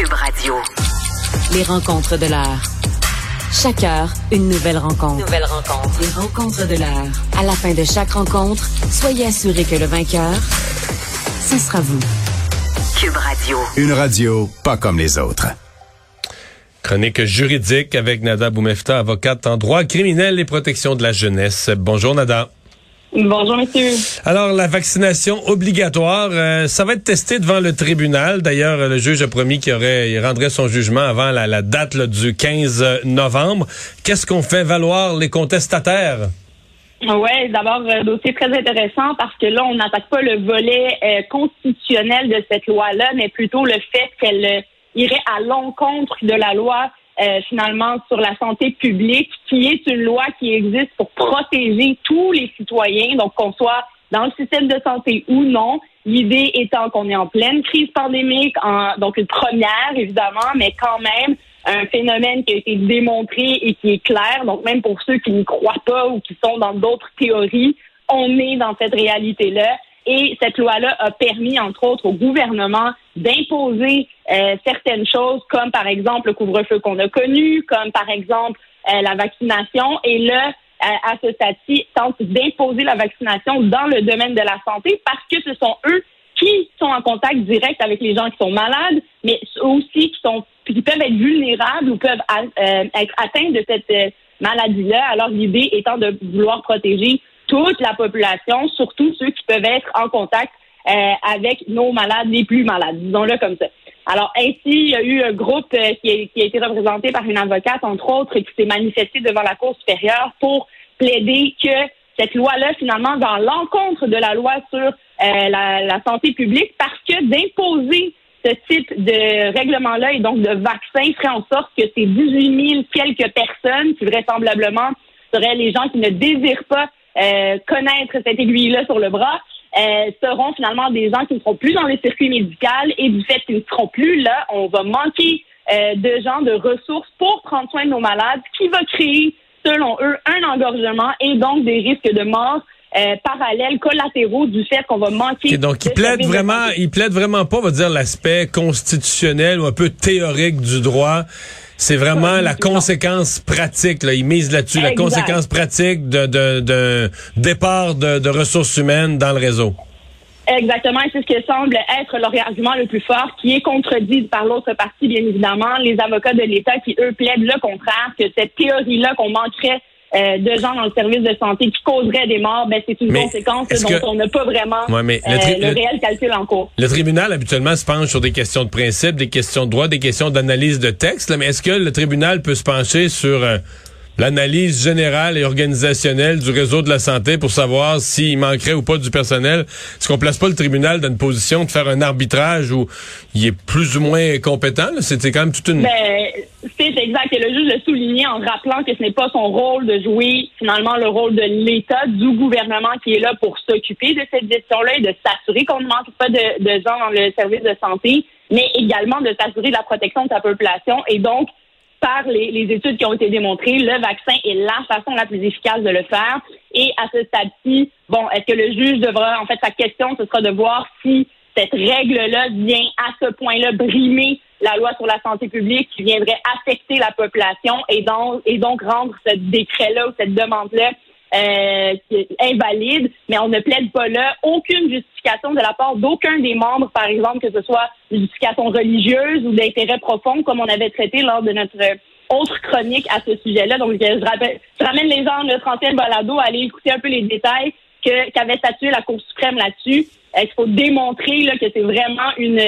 Cube Radio. Les rencontres de l'heure. Chaque heure, une nouvelle rencontre. Nouvelle rencontre. Les rencontres de l'heure. À la fin de chaque rencontre, soyez assurés que le vainqueur, ce sera vous. Cube Radio. Une radio pas comme les autres. Chronique juridique avec Nada Boumefta, avocate en droit criminel et protection de la jeunesse. Bonjour Nada. Bonjour, monsieur. Alors, la vaccination obligatoire, euh, ça va être testé devant le tribunal. D'ailleurs, le juge a promis qu'il aurait, il rendrait son jugement avant la, date du 15 novembre. Qu'est-ce qu'on fait valoir les contestataires? Oui, d'abord, un dossier très intéressant parce que là, on n'attaque pas le volet euh, constitutionnel de cette loi-là, mais plutôt le fait qu'elle euh, irait à l'encontre de la loi euh, finalement sur la santé publique, qui est une loi qui existe pour protéger tous les citoyens, donc qu'on soit dans le système de santé ou non. L'idée étant qu'on est en pleine crise pandémique, en, donc une première évidemment, mais quand même un phénomène qui a été démontré et qui est clair. Donc même pour ceux qui n'y croient pas ou qui sont dans d'autres théories, on est dans cette réalité-là. Et cette loi-là a permis, entre autres, au gouvernement d'imposer euh, certaines choses, comme par exemple le couvre-feu qu'on a connu, comme par exemple euh, la vaccination. Et là, euh, à ce stade-ci, tente d'imposer la vaccination dans le domaine de la santé parce que ce sont eux qui sont en contact direct avec les gens qui sont malades, mais aussi qui sont qui peuvent être vulnérables ou peuvent être atteints de cette maladie-là. Alors l'idée étant de vouloir protéger toute la population, surtout ceux qui peuvent être en contact euh, avec nos malades les plus malades, disons-le comme ça. Alors ainsi, il y a eu un groupe euh, qui, a, été représenté par une avocate, entre autres, qui s'est manifesté devant la Cour supérieure pour plaider que cette loi-là, finalement, dans l'encontre de la loi sur euh, la, la, santé publique, parce que d'imposer ce type de règlement-là et donc de vaccin ferait en sorte que ces 18 000 quelques personnes, qui vraisemblablement seraient les gens qui ne désirent pas euh, connaître cette aiguille-là sur le bras, euh, seront finalement des gens qui ne seront plus dans le circuit médical et du fait qu'ils ne seront plus là, on va manquer euh, de gens, de ressources pour prendre soin de nos malades, qui va créer, selon eux, un engorgement et donc des risques de mort. parallèles, collatéraux du fait qu'on va manquer. donc, il plaide vraiment, il plaide vraiment pas, on va dire, l'aspect constitutionnel ou un peu théorique du droit. C'est vraiment la conséquence pratique. Là. Ils misent là-dessus, la conséquence pratique de, de, départ de, ressources humaines dans le réseau. Exactement, c'est ce qui semble être leur argument le plus fort, qui est contredit par l'autre partie, bien évidemment, les avocats de l'État qui, eux, plaident le contraire, que cette théorie-là qu'on manquerait euh, de gens dans le service de santé qui causeraient des morts, ben, c'est une conséquence dont on n'a pas vraiment euh, le, réel calcul en cours. Le tribunal, habituellement, se penche sur des questions de principe, des questions de droit, des questions d'analyse de texte, mais est-ce que le tribunal peut se pencher sur... Euh, l'analyse générale et organisationnelle du réseau de la santé pour savoir s'il manquerait ou pas du personnel. Est-ce qu'on place pas le tribunal dans une position de faire un arbitrage où il est plus ou moins compétent? C'était quand même toute une... Ben, c'est exact. Et le juge l'a souligné en rappelant que ce n'est pas son rôle de jouer finalement le rôle de l'État, du gouvernement qui est là pour s'occuper de cette gestion-là et de s'assurer qu'on ne manque pas de, de gens dans le service de santé, mais également de s'assurer de la protection de sa population. Et donc, par les, les, études qui ont été démontrées, le vaccin est la façon la plus efficace de le faire. Et à ce stade-ci, bon, est-ce que le juge devra, en fait, sa question, ce sera de voir si cette règle-là vient à ce point-là brimer la loi sur la santé publique qui viendrait affecter la population et donc, et donc rendre ce décret-là ou cette demande-là euh, invalide, mais on ne plaide pas là aucune justification de la part d'aucun des membres, par exemple, que ce soit une justification religieuse ou d'intérêt profond, comme on avait traité lors de notre autre chronique à ce sujet-là. Donc, je, rappelle, je ramène les gens de 30e balado à aller écouter un peu les détails que qu'avait statué la Cour suprême là-dessus. Euh, il faut démontrer là, que c'est vraiment une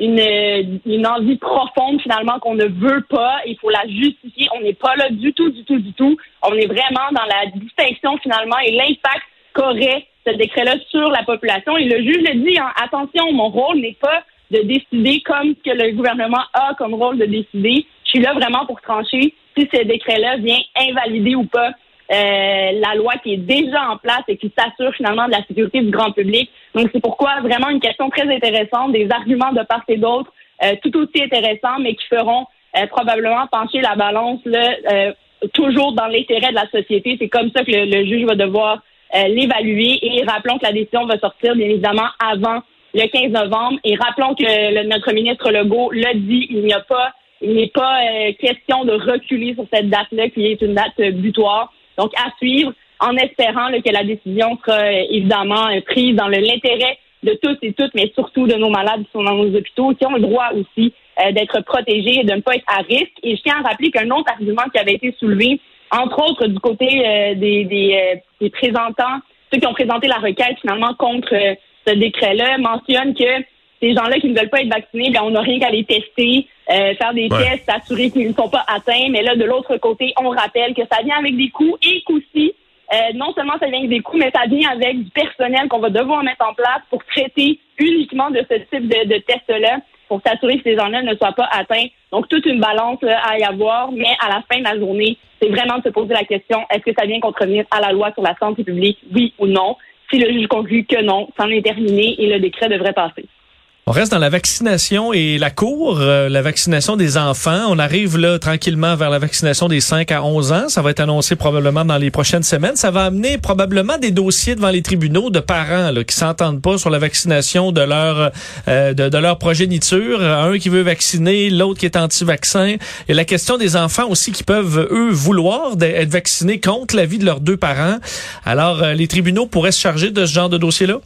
une, une envie profonde finalement qu'on ne veut pas. Il faut la justifier. On n'est pas là du tout, du tout, du tout. On est vraiment dans la distinction finalement et l'impact qu'aurait ce décret-là sur la population. Et le juge le dit, hein, attention, mon rôle n'est pas de décider comme ce que le gouvernement a comme rôle de décider. Je suis là vraiment pour trancher si ce décret-là vient invalider ou pas euh, la loi qui est déjà en place et qui s'assure finalement de la sécurité du grand public. Donc c'est pourquoi vraiment une question très intéressante, des arguments de part et d'autre, euh, tout aussi intéressants, mais qui feront euh, probablement pencher la balance là, toujours dans l'intérêt de la société. C'est comme ça que le, juge va devoir l'évaluer et rappelons que la décision va sortir bien évidemment avant le 15 novembre. Et rappelons que le, notre ministre Legault l'a dit, il n'y a pas, il n'est pas euh, question de reculer sur cette date-là, qui est une date butoir. Donc, à suivre, en espérant que la décision sera évidemment prise dans l'intérêt de tous et toutes, mais surtout de nos malades qui sont dans nos hôpitaux, qui ont le droit aussi euh, d'être protégés et de ne pas être à risque. Et je tiens à rappeler qu'un autre argument qui avait été soulevé, entre autres du côté euh, des, des, euh, des, présentants, ceux qui ont présenté la requête finalement contre ce décret-là, mentionne que ces gens-là qui ne veulent pas être vaccinés, bien, on n'a rien qu'à les tester, faire des tests, s'assurer qu'ils ne sont pas atteints. Mais là, de l'autre côté, on rappelle que ça vient avec des coûts et qu'aussi, euh, non seulement ça vient avec des coûts, mais ça vient avec du personnel qu'on va devoir mettre en place pour traiter uniquement de ce type de, de test-là pour s'assurer que ces gens-là ne soient pas atteints. Donc, toute une balance à y avoir, mais à la fin de la journée, c'est vraiment de se poser la question, est-ce que ça vient contrevenir à la loi sur la santé publique, oui ou non? Si le juge conclut que non, c'en est terminé et le décret devrait passer. On reste dans la vaccination et la cour, euh, la vaccination des enfants. On arrive là tranquillement vers la vaccination des 5 à 11 ans. Ça va être annoncé probablement dans les prochaines semaines. Ça va amener probablement des dossiers devant les tribunaux de parents là, qui s'entendent pas sur la vaccination de leur euh, de, leur progéniture. Un qui veut vacciner, l'autre qui est anti-vaccin. Et la question des enfants aussi qui peuvent eux vouloir être vaccinés contre l'avis de leurs deux parents. Alors euh, les tribunaux pourraient se charger de ce genre de dossier là.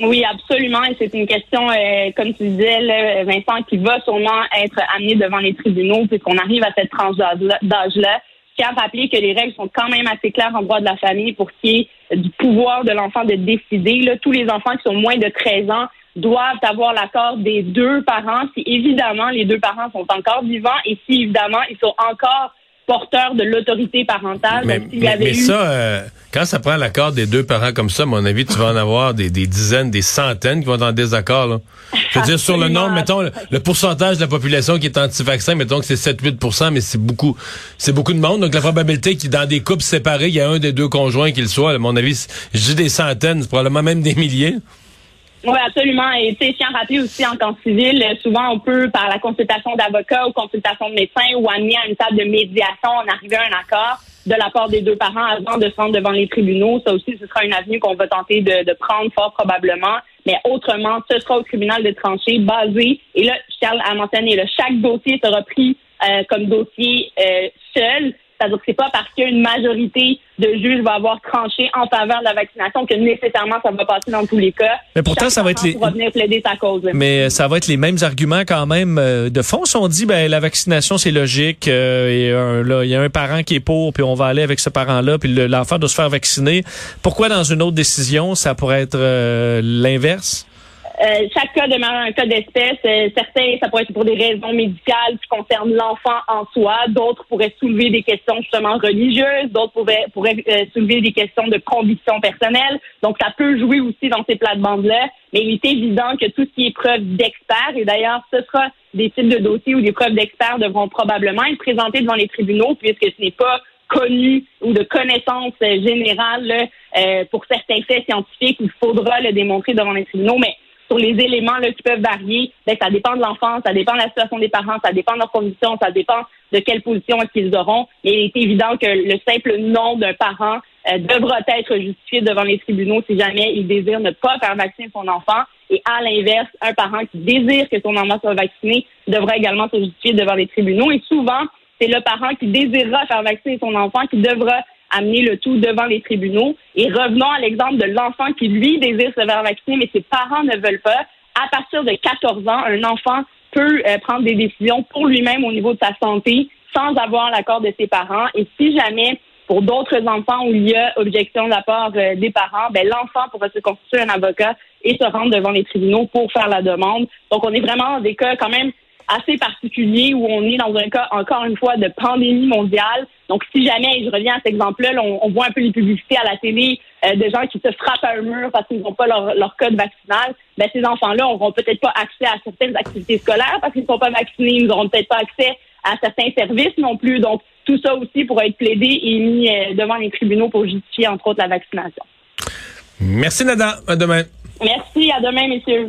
Oui, absolument. Et c'est une question, euh, comme tu disais, là, Vincent, qui va sûrement être amenée devant les tribunaux puisqu'on arrive à cette tranche d'âge-là. Je tiens à rappeler que les règles sont quand même assez claires en droit de la famille pour qu'il y ait du pouvoir de l'enfant de décider. Là, tous les enfants qui sont moins de 13 ans doivent avoir l'accord des deux parents si évidemment les deux parents sont encore vivants et si évidemment ils sont encore porteur de l'autorité parentale. Mais, ça, euh, quand ça prend l'accord des deux parents comme ça, à mon avis, tu vas en avoir des, dizaines, des centaines qui vont être en désaccord. Là. Je veux dire, sur le nombre, mettons, le, pourcentage de la population qui est anti-vaccin, mettons que c'est 7-8% mais c'est beaucoup c'est beaucoup de monde. Donc, la probabilité qu'il dans des couples séparés, il y a un des deux conjoints qui le soit, à mon avis, je dis des centaines, probablement même des milliers. Oui, absolument. Et tu sais, tiens à rappeler aussi en temps civil, souvent on peut, par la consultation d'avocats ou consultation de médecins ou amener à une table de médiation, en arriver à un accord de la part des deux parents avant de se rendre devant les tribunaux. Ça aussi, ce sera une avenue qu'on va tenter de, prendre fort probablement. Mais autrement, ce sera au tribunal de trancher basé. Et là, je tiens à mentionner, là, chaque dossier sera pris euh, comme dossier euh, seul c'est-à-dire que c'est pas parce qu'une majorité de juges va avoir tranché en faveur de la vaccination que nécessairement ça va passer dans tous les cas. Mais pourtant, ça va être les. Venir plaider sa cause. Mais euh, ça va être les mêmes arguments quand même euh, de fond. Si on dit ben la vaccination c'est logique euh, il y a un parent qui est pour puis on va aller avec ce parent-là puis l'enfant doit se faire vacciner. Pourquoi dans une autre décision ça pourrait être l'inverse? Euh, chaque cas demeure un cas d'espèce. Euh, certains, ça pourrait être pour des raisons médicales qui concernent l'enfant en soi. D'autres pourraient soulever des questions justement religieuses. D'autres pourraient, pourraient euh, soulever des questions de conviction personnelle. Donc, ça peut jouer aussi dans ces plates-bandes-là. Mais il est évident que tout ce qui est preuve d'experts, et d'ailleurs, ce sera des types de dossiers où des preuves d'experts devront probablement être présentées devant les tribunaux puisque ce n'est pas connu ou de connaissance générale pour certains faits scientifiques. Il faudra le démontrer devant les tribunaux. Mais sur les éléments là, qui peuvent varier, ben, ça dépend de l'enfant, ça dépend de la situation des parents, ça dépend de leurs conditions, ça dépend de quelle position qu'ils auront. Mais il est évident que le simple nom d'un parent euh, devra être justifié devant les tribunaux si jamais il désire ne pas faire vacciner son enfant. Et à l'inverse, un parent qui désire que son enfant soit vacciné devra également se justifier devant les tribunaux. Et souvent, c'est le parent qui désirera faire vacciner son enfant qui devra amener le tout devant les tribunaux. Et revenons à l'exemple de l'enfant qui, lui, désire se faire vacciner, mais ses parents ne veulent pas. À partir de 14 ans, un enfant peut euh, prendre des décisions pour lui-même au niveau de sa santé sans avoir l'accord de ses parents. Et si jamais, pour d'autres enfants où il y a objection de la part euh, des parents, ben, l'enfant pourra se constituer un avocat et se rendre devant les tribunaux pour faire la demande. Donc, on est vraiment dans des cas quand même assez particulier où on est dans un cas, encore une fois, de pandémie mondiale. Donc, si jamais, je reviens à cet exemple-là, on, voit un peu les publicités à la télé euh, de gens qui se frappent à un mur parce qu'ils n'ont pas leur, leur, code vaccinal, ben, ces enfants-là n'auront peut-être pas accès à certaines activités scolaires parce qu'ils ne sont pas vaccinés, ils n'auront peut-être pas accès à certains services non plus. Donc, tout ça aussi pourra être plaidé et mis euh, devant les tribunaux pour justifier, entre autres, la vaccination. Merci, Nada. À demain. Merci. À demain, messieurs.